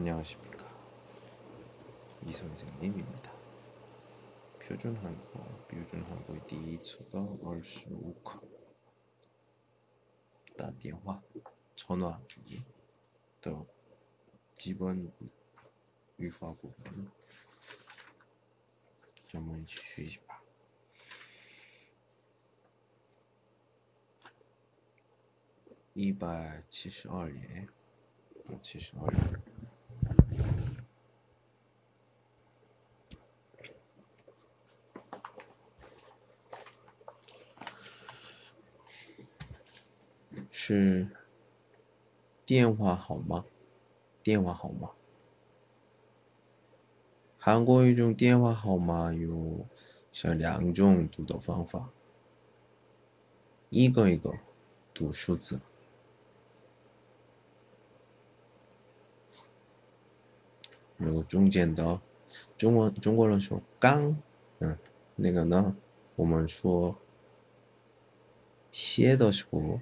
안녕하십니까. 이 선생님입니다. 표준 한국어, 표준 한국의 第一次的二十五课打电话 전화기 的基本语法部分，咱们一起学习吧。一百七十二页，七十二页。 是电话号码，电话号码。韩国一种电话号码有像两种读的方法，一个一个读数字。然后中间的中文中国人说刚，嗯，那个呢，我们说写的时候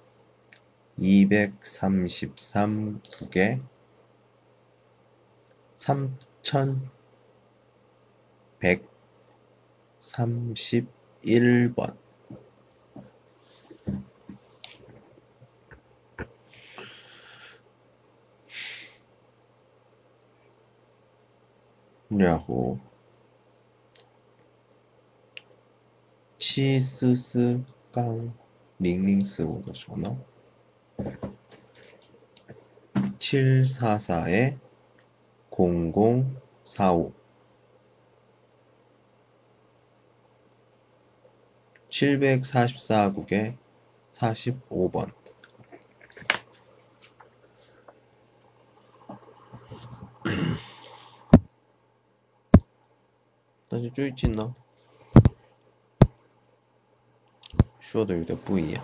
233국에 3131번. 냐고 치스스 깡 링링스 오더 쇼너. 744에 0045 744국에 45번 但是最近呢，说的有点不一样。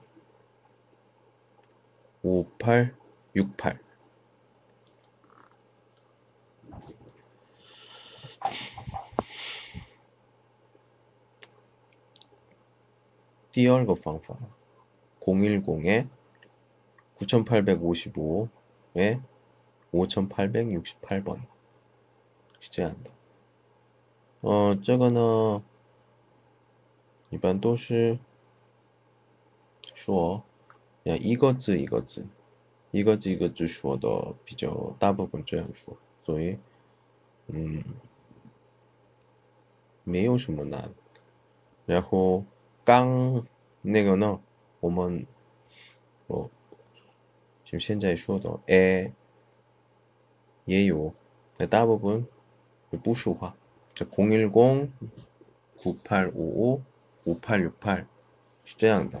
5868 第二个方法 010에 9855에 5868번 是这样的。呃，这个呢。一般都是说 要一个字一个字，一个字一个字说的比较大部分这样说，所以嗯没有什么难。然后刚那个呢，我们哦就现在说的哎也有，但大部分不说话。这零一零九八五五。 5868是这样的。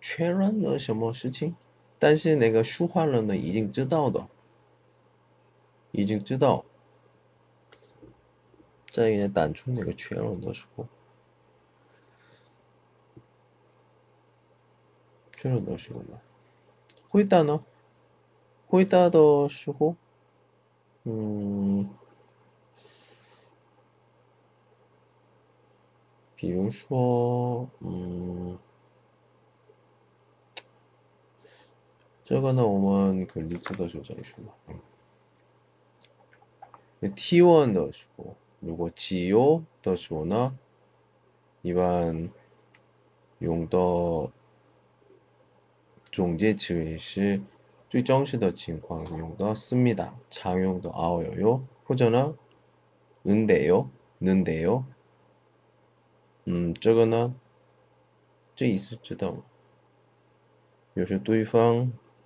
确认了什么事情，但是那个说话人呢已经知道的，已经知道，在给打出那个确认的时候，确认的时候呢，回答呢？回答的时候，嗯，比如说，嗯， 这个呢，我们可例子的时候再说吧。那提问的时候，如果只有的时候呢，一般用的中介词是。最真实的情况用的씁니다常用的아워요或者呢 는데요 는데요 음, 这个呢 这意思知道吗？有时对方，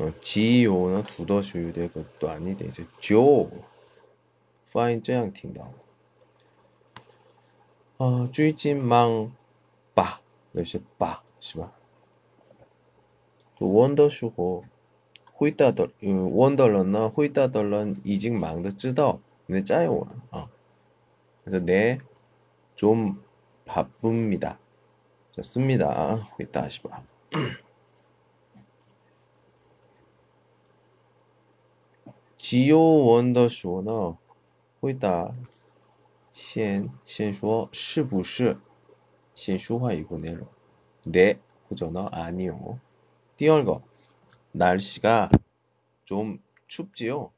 어, 지요는 두더슈의 것도 아닌데 이제 조 파인 这样听到 아, 最近忙吧有些吧是吧원더슈고 回答的，嗯，원더런은回答的人已经忙得知道，你在我啊，그래서 네，좀 바쁩니다. 좋습니다. 回答是吧？ 지요 원더说呢， 回答先先说是不是先说话一个内容，네或者呢아니요。第二个 날씨가 좀 춥지요?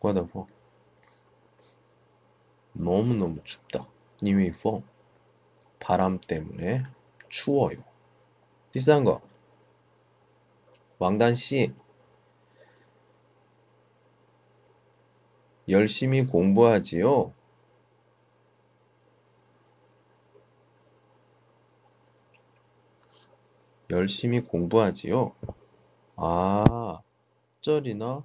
덥다고 너무너무 춥다. 니웨이포 바람 때문에 추워요. 비싼 거 왕단 씨 열심히 공부하지요. 열심히 공부하지요. 아, 쩔이나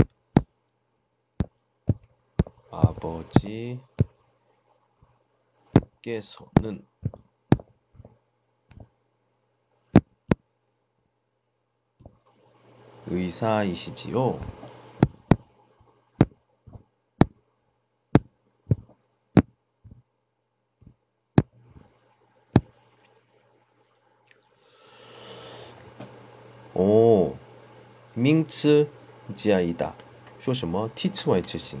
아버지께서는 의사이시지요? 오, 밍츠 지아이다. 说什么替次外执行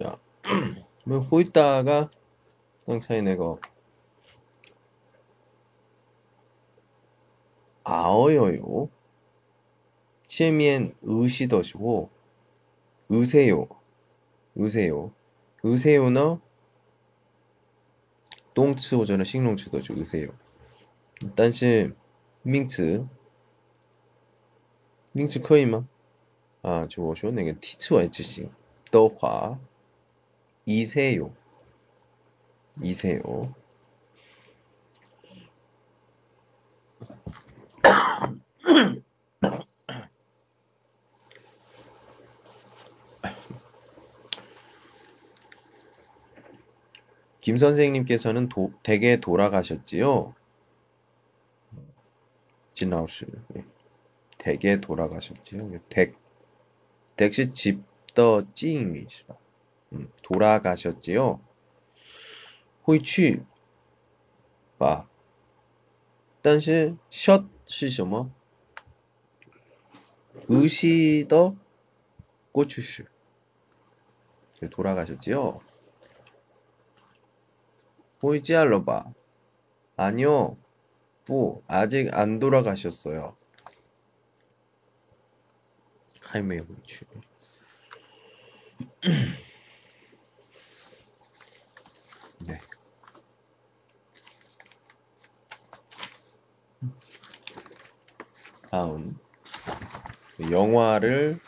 자, 뭐 호이따가 쌍차이 내고. 아어요요. 치에미엔 으시더시고 으세요. 으세요. 으세요너 동츠 오전은 싱롱츠더죠 으세요. 단시 민츠. 민츠 커이마 아 저거 쇼 내가 티츠와 이츠시 더화. 이세요 이세요 김 선생님께서는 도, 댁에 돌아가셨지요? 진아우씨 네. 댁에 돌아가셨지요? 댁 댁시 집더 음, 돌아가셨지요? 호이취 봐. 但是샷是什么? 의시더 꼬추시 돌아가셨지요? 보이지 알러봐. 아니요. 부 아직 안 돌아가셨어요. 하이메이 보이취. 네. 다음 영화를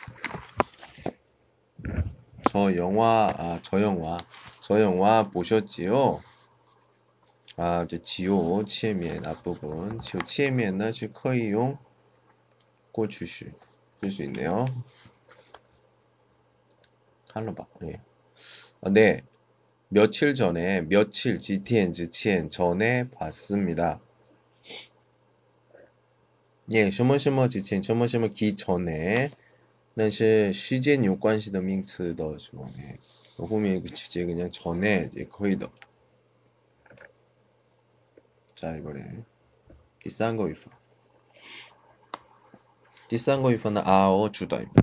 저 영화 아 저 영화 저 영화 보셨지요? 아 이제 지오 치에미엔 앞부분 지오 치에미엔은 커이용 꼬주시 쓸수 있네요. 칼로바 예. 아, 네 며칠 전에 며칠 GTN 지치엔 전에 봤습니다. 예, 什么什么之前什么什么기 전에 那是时间有关系的名词的什么 예.后面 그 지제 그냥 전에 이제 거의 더. 자, 이거래. 第三个 위파. 第三个 위파는 아어 주다입니다.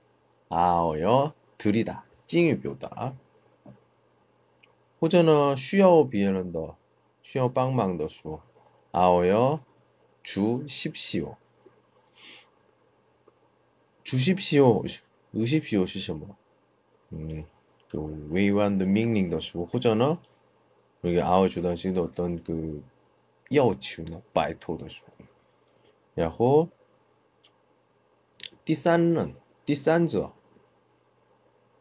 아어여 들이다 敬语表达 或者呢 需要 别人的需要帮忙的说，아어주십시 오， 주십시 오， 주십시 오是什么？嗯，그 외환的命令的时候，或者呢，이게아어주단식의어떤그要求呢，拜托的时候，然后第三人，第三者，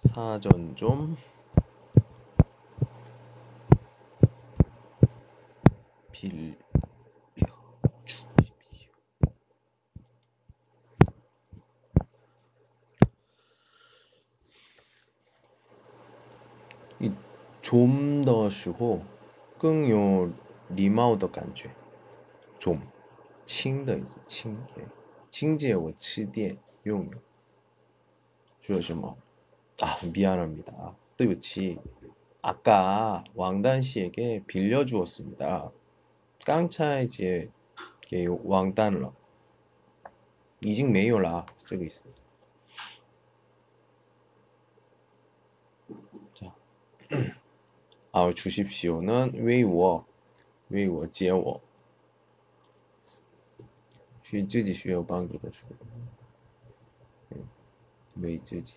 사전 좀 빌려 주십시오. 이좀 쉬고 更有礼貌的感觉。좀亲的意思，亲，亲姐我吃点用用。说什么？ 啊，미안합니다对不起。 아까 왕단 씨에게 빌려주었습니다. 깡차이지에 왕단러 이징 메요라 저기 있어. 자, 아 주십시오는 웨이워 웨이워 제워 需自己需要帮助的时候，음, 왜自己.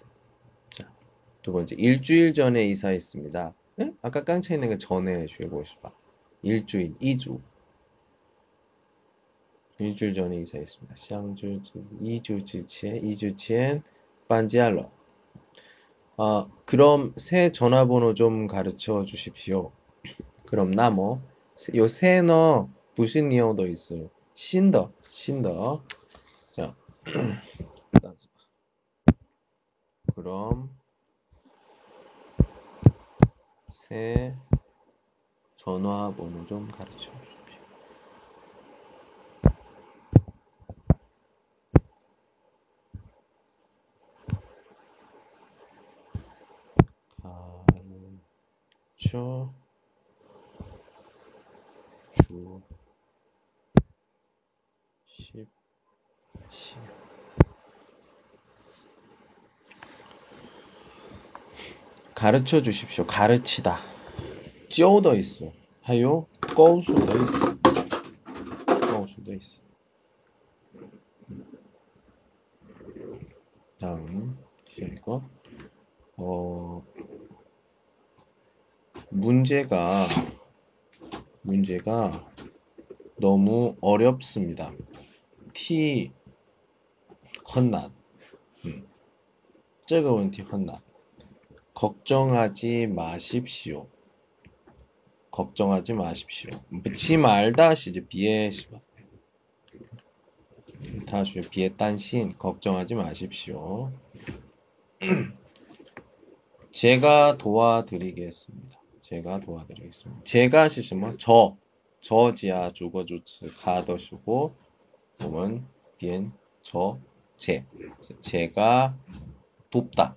두 번째, 일주일 전에 이사했습니다. 네? 아까 깡차 있는 게 전에 주의보시바. 일주일, 이주. 일주일 전에 이사했습니다. 샹주 이주 지치에 이주 지엔 반지알로. 아, 그럼 새 전화번호 좀 가르쳐 주십시오. 그럼 나머 뭐, 요 새너 무슨 이어도 있어요. 신더 신더. 자. 그럼 새 전화번호 좀 가르쳐 주십시오. 가르쳐 주 십, 십. 가르쳐 주십시오. 가르치다. 쪼더 있어. 하요 꼬수도 있어. 꼬수도 있어. 다음 시거 어 문제가 문제가 너무 어렵습니다. 티 헌난. 음. 这个问题很难. 걱정하지 마십시오. 걱정하지 마십시오. 묻지 말다시 이제 비에시 다시 비에 딴신 걱정하지 마십시오. 제가 도와드리겠습니다. 제가 도와드리겠습니다. 제가 시시면 뭐, 저 저지야 주거주츠 가더시고 보면 비엔 저 제. 제가 돕다.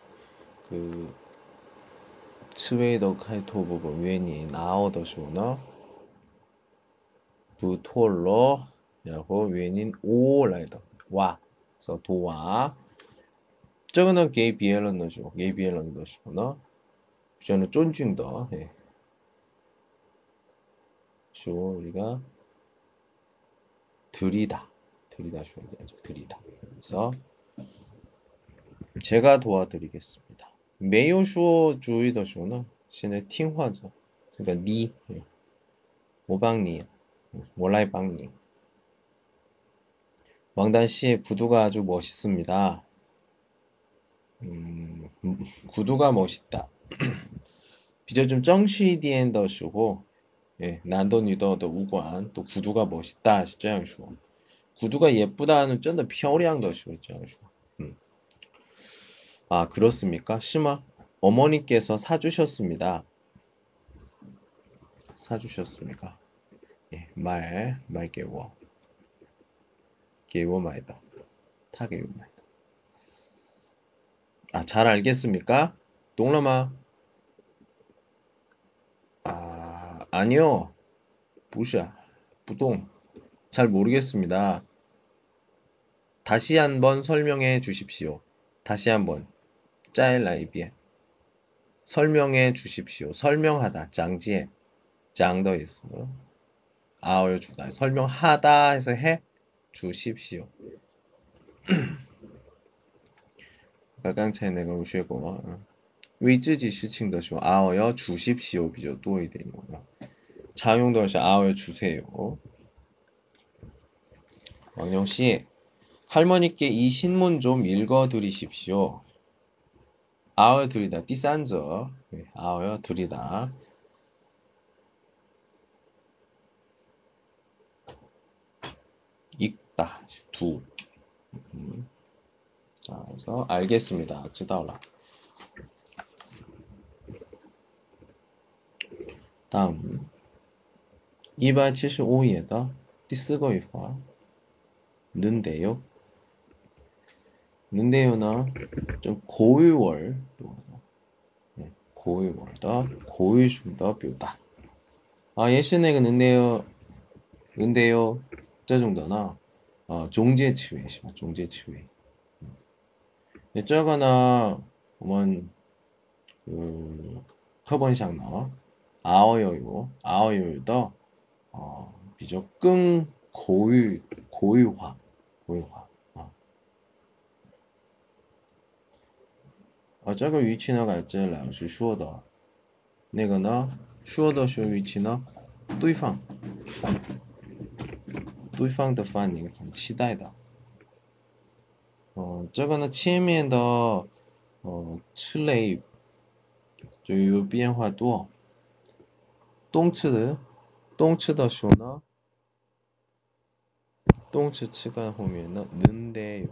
그 스웨이더 카이토 부분 웬이 아어더 쇼너 부톨로 야고 웬인 오라이더 와 그래서 도와 저거는 게이 비엘런 넣으시고 게이 비엘런 넣으시고 너 저는 쫀중더 예. 쇼 우리가 들이다. 들이다 줘야죠. 들이다. 그래서 제가 도와드리겠습니다. 메요슈어 주의더 쇼는 신의 팅화죠. 그러니까 니, 모방니, 몰라이방니. 왕단 씨의 구두가 아주 멋있습니다. 음, 구두가 멋있다. 비저 좀 정시디엔더 쇼고 예, 난도니더더 우관 또 구두가 멋있다 시장 슈 구두가 예쁘다는 쩐더漂亮的 시장 슈 음. 아 그렇습니까? 심아 어머니께서 사주셨습니다. 사주셨습니까? 예, 말, 말 개워. 개워 말다. 타 개워 말다. 아, 잘 알겠습니까? 동남아. 아니요. 부샤. 부동. 잘 모르겠습니다. 다시 한번 설명해 주십시오. 다시 한번. 짜일라이비에. 설명해 주십시오. 설명하다. 장지에. 장더 있어. 아어요 주다. 설명하다 해서 해 주십시오. 가강차에 내가 우쉐고 为自己事情的时候 아어요 주십시오 비죠 또이 되는 거요. 자용도시 아어요 주세요. 왕영 씨 할머니께 이 신문 좀 읽어 드리십시오. 아어 둘이다. 第三者. 네, 아어 둘이다. 있다. 두. 음. 자, 그래서 알겠습니다. 知道了. 다음 275页的 第四个语法 는데요. 뭔데요나 좀 고유월 네, 고유월다 고유중다 묘다. 아 예시내가 는데요 은데요 짜중다나 아. 종제치회 시마 종제치회. 음. 네, 짜가나 오만 그 커번샹 나와. 아어요요 아어요다. 어 아, 비적 끙 고유 고유화 고유화. 아. 어, 这个语气呢，改成老师说的那个呢，说的是语气呢，对方对方的反应很期待的。 어, 这个呢，前面的呃词类就有变化多，动词的动词的时候呢。动词 치가 보면은 는데요.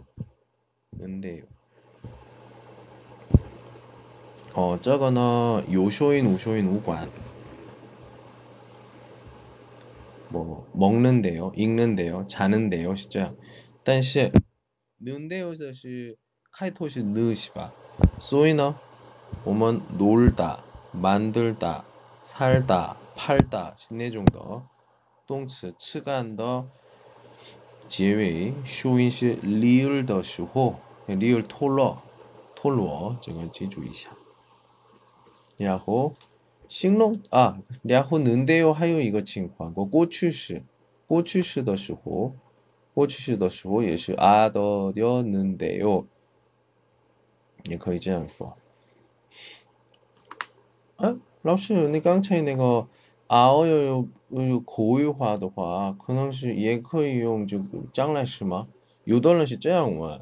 는데요. 어, 저거는 요쇼인, 우쇼인, 우관. 뭐 먹는데요, 읽는데요, 자는데요, 是这样.但是 는데요是开头是呢是吧所以呢我们 놀다, 만들다, 살다, 팔다 是那种的动词，吃干的结尾修音是 리을 的时候 리을 脱落脱落这个记住一下 然后 形容 아, 然后는데요 还有一个情况过过去式过去式的时候过去式的时候也是 아더렸는데요 也可以这样说 아, 老师你刚才那个 아어요 고유화的话可能是也可以用这个将来时嘛有的人是这样说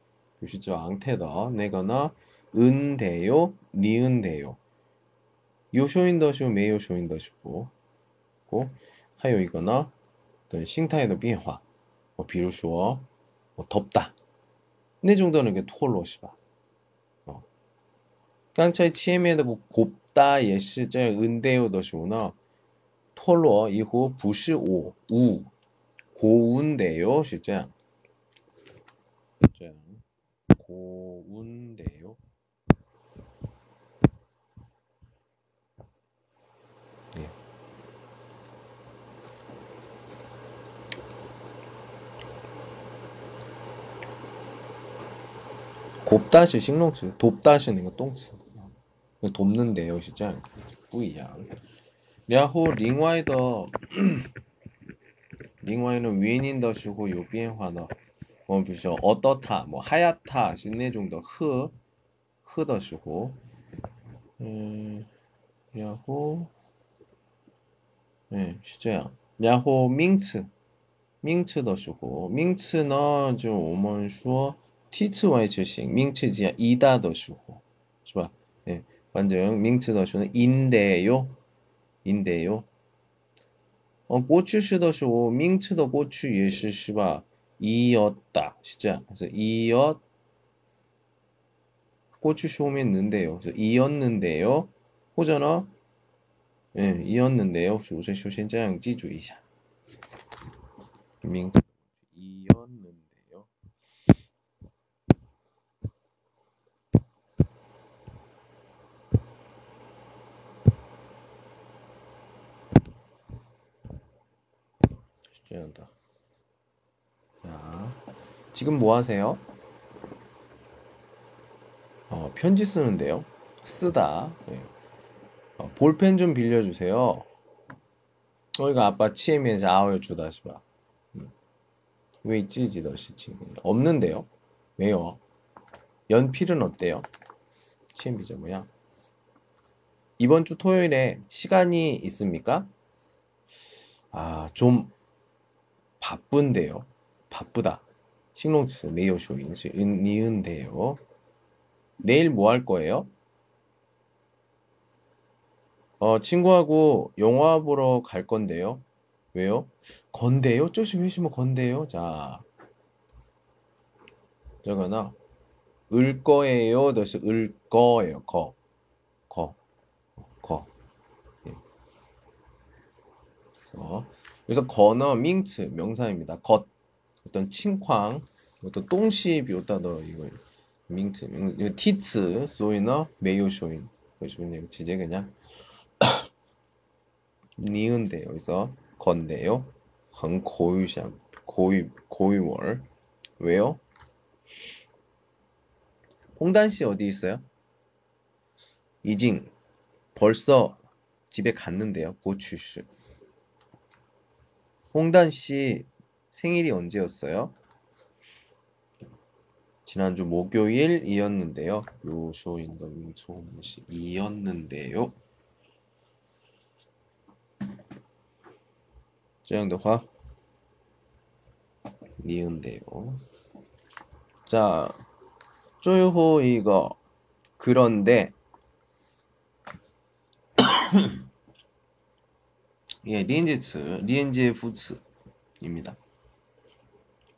유시자 앙테다 내거나 은대요 니은대요. 요쇼인더쇼 메요쇼인더쇼고. 하요이거나 어떤 싱타에도 비화 뭐 비로쇼 뭐 덥다. 내 정도는 이게 토로시바. 어. 깡차이 치에메도 그 뭐 곱다 예시자 은대요 더시구나. 토로 어, 이후 부시 오우 고운대요 실제. 돕다시 식농치 돕다시는 이거 똥치. 돕는데 여시죠 뿌이야. 야호 링와이더. 링와이는 위인인더 시고 요비엔화더. 뭐 비쇼 어떻다 뭐 하얗다 신내종더 흐. 흐더 시고. 음 야호. 예 시저야. 야호 민츠. 민츠 더 시고. 민츠는 지금 오먼 슈어. 词为词型，名词加이다的时候，是吧？哎，反正名词的时候인데 요。 인데요. 어, 고추式的时候 名词的 고추 也是是吧? 이었다. 是这样. 그래서 이었 꼬추시 오면 는데요. 그래서 이었는데요. 호전어 예, 이었는데요. 首先首先这样记住一下. 명 이었는데 지금 뭐 하세요? 어, 편지 쓰는데요. 쓰다. 예. 어, 볼펜 좀 빌려주세요. 저희가 아빠 치에면서 아워요 주다시바. 음. 왜 찌지더 시칭 없는데요? 왜요? 연필은 어때요? 치엠비죠 뭐야? 이번 주 토요일에 시간이 있습니까? 아, 좀 바쁜데요. 바쁘다. 싱롱츠 메이오쇼인 니은데요. 내일 뭐 할 거예요? 어, 친구하고 영화 보러 갈 건데요. 왜요? 건데요? 쪼시 회시면 건데요? 자, 저거나 을 거예요. 다시 을 거예요. 거, 거, 거. 예. 그래서, 거는 밍츠 명사입니다. 것 어떤 칭쾅 어떤 똥시 비오다더 이거 명 이거 티츠 소이너 메이오쇼인 보시면 지제 그냥 니은데 여기서 건데요. 很 고유상 고유 고유월 왜요? 홍단 씨 어디 있어요? 이징 벌써 집에 갔는데요. 고추씨. 홍단 씨 생일이 언제였어요? 지난주 목요일이었는데요. 요쇼인더 민초음식이었는데요. 저양도화 니은데요. 자, 쪼요호 이거 그런데 예, 리엔지츠, 리엔지의 부츠입니다.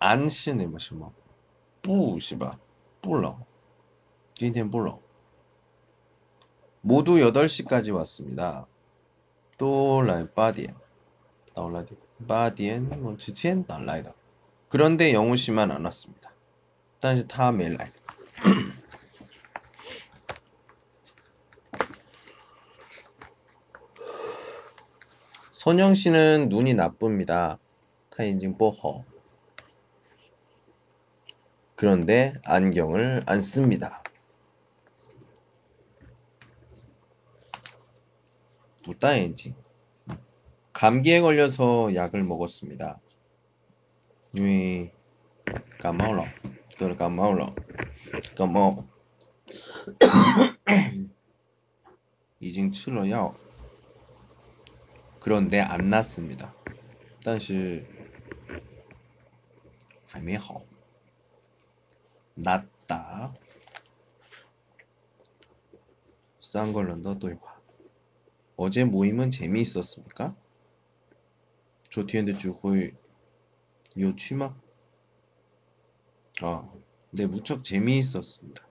안시네 뭐시뭐 뿌시바 뿌러 今天不冷 모두 8시까지 왔습니다. 또来 8点 到了 8点 뭐之前 来的 그런데 영우 씨만 안 왔습니다. 但是他没来 선영 씨는 눈이 나쁩니다. 타인징 뽀허. 그런데 안경을 안 씁니다. 못다해지 감기에 걸려서 약을 먹었습니다. 위 까마울러 또 까마울러 까마 이징 칠러야 그런데 안 났습니다. 但是还没好 낫다. 쌍걸런더对话. 어제 모임은 재미있었습니까? 昨天的聚会有趣吗? 아, 네, 무척 재미있었습니다.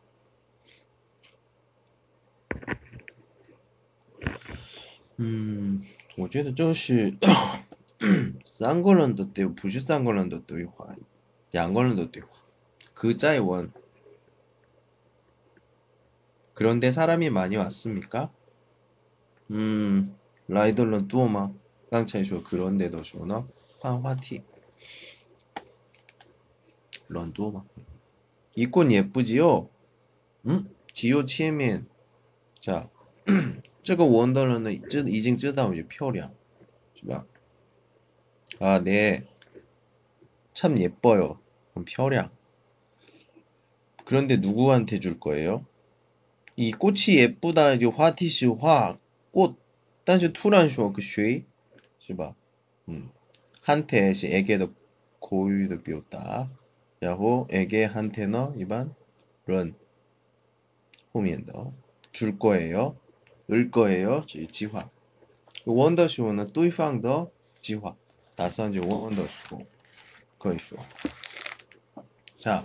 음, 我觉得这是 三个人的对不是三个人的对话，两个人的对话. 그 자의 원. 그런데 사람이 많이 왔습니까? 음, 라이더런 뚜어마. 깡차이 슈어 그런데도 슈어너 환화티. 런 뚜어마. 이 꽃 예쁘지요? 응? 지요 치면 자, 这个文的人呢，知已经知道有漂亮，是吧？ 아, 네. 참 예뻐요. 음,漂亮. 그런데 누구한테 줄 거예요? 이 꽃이 예쁘다 이제 화티시 화꽃. 단시 투란쇼 그 쉐이? 시바. 음. 한테 시 에게도 고유도 비웠다. 야호 에게 한테너 이반 런. 후면더. 줄 거예요? 을 거예요? 지 지화. 원더쇼는 또이팡더 지화. 나서 이제 원더쇼. 거의 쇼. 자.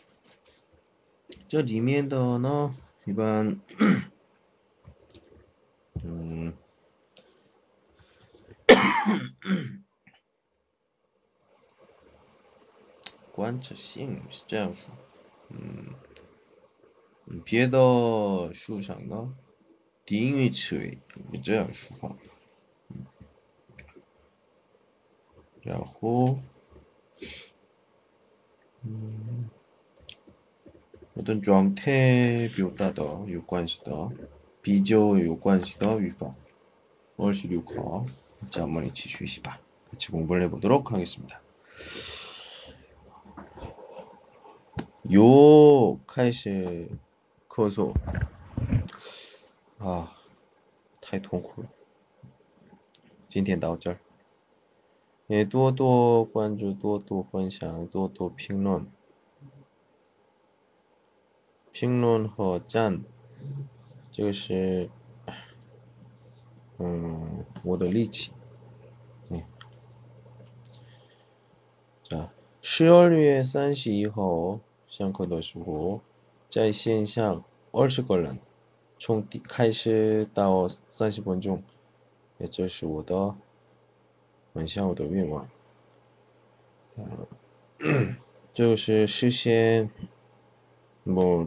这里面的呢，一般，嗯，观察性是这样说，嗯，别的书上呢，定义词为这样说法。然后，嗯， 어떤정태표다도요관시다비교요관시다위法二十六课자 한번一起学习吧같이공부를해보도록하겠습니다요开始咳嗽啊，太痛苦了。今天到这儿。也多多关注，多多分享，多多评论。 评论和赞，这个是，嗯，我的力气。嗯，자十二月三十一号上课的时候，在线上二十个人，从开始到三十分钟，也就是我的。完成我的愿望，嗯，就是实现某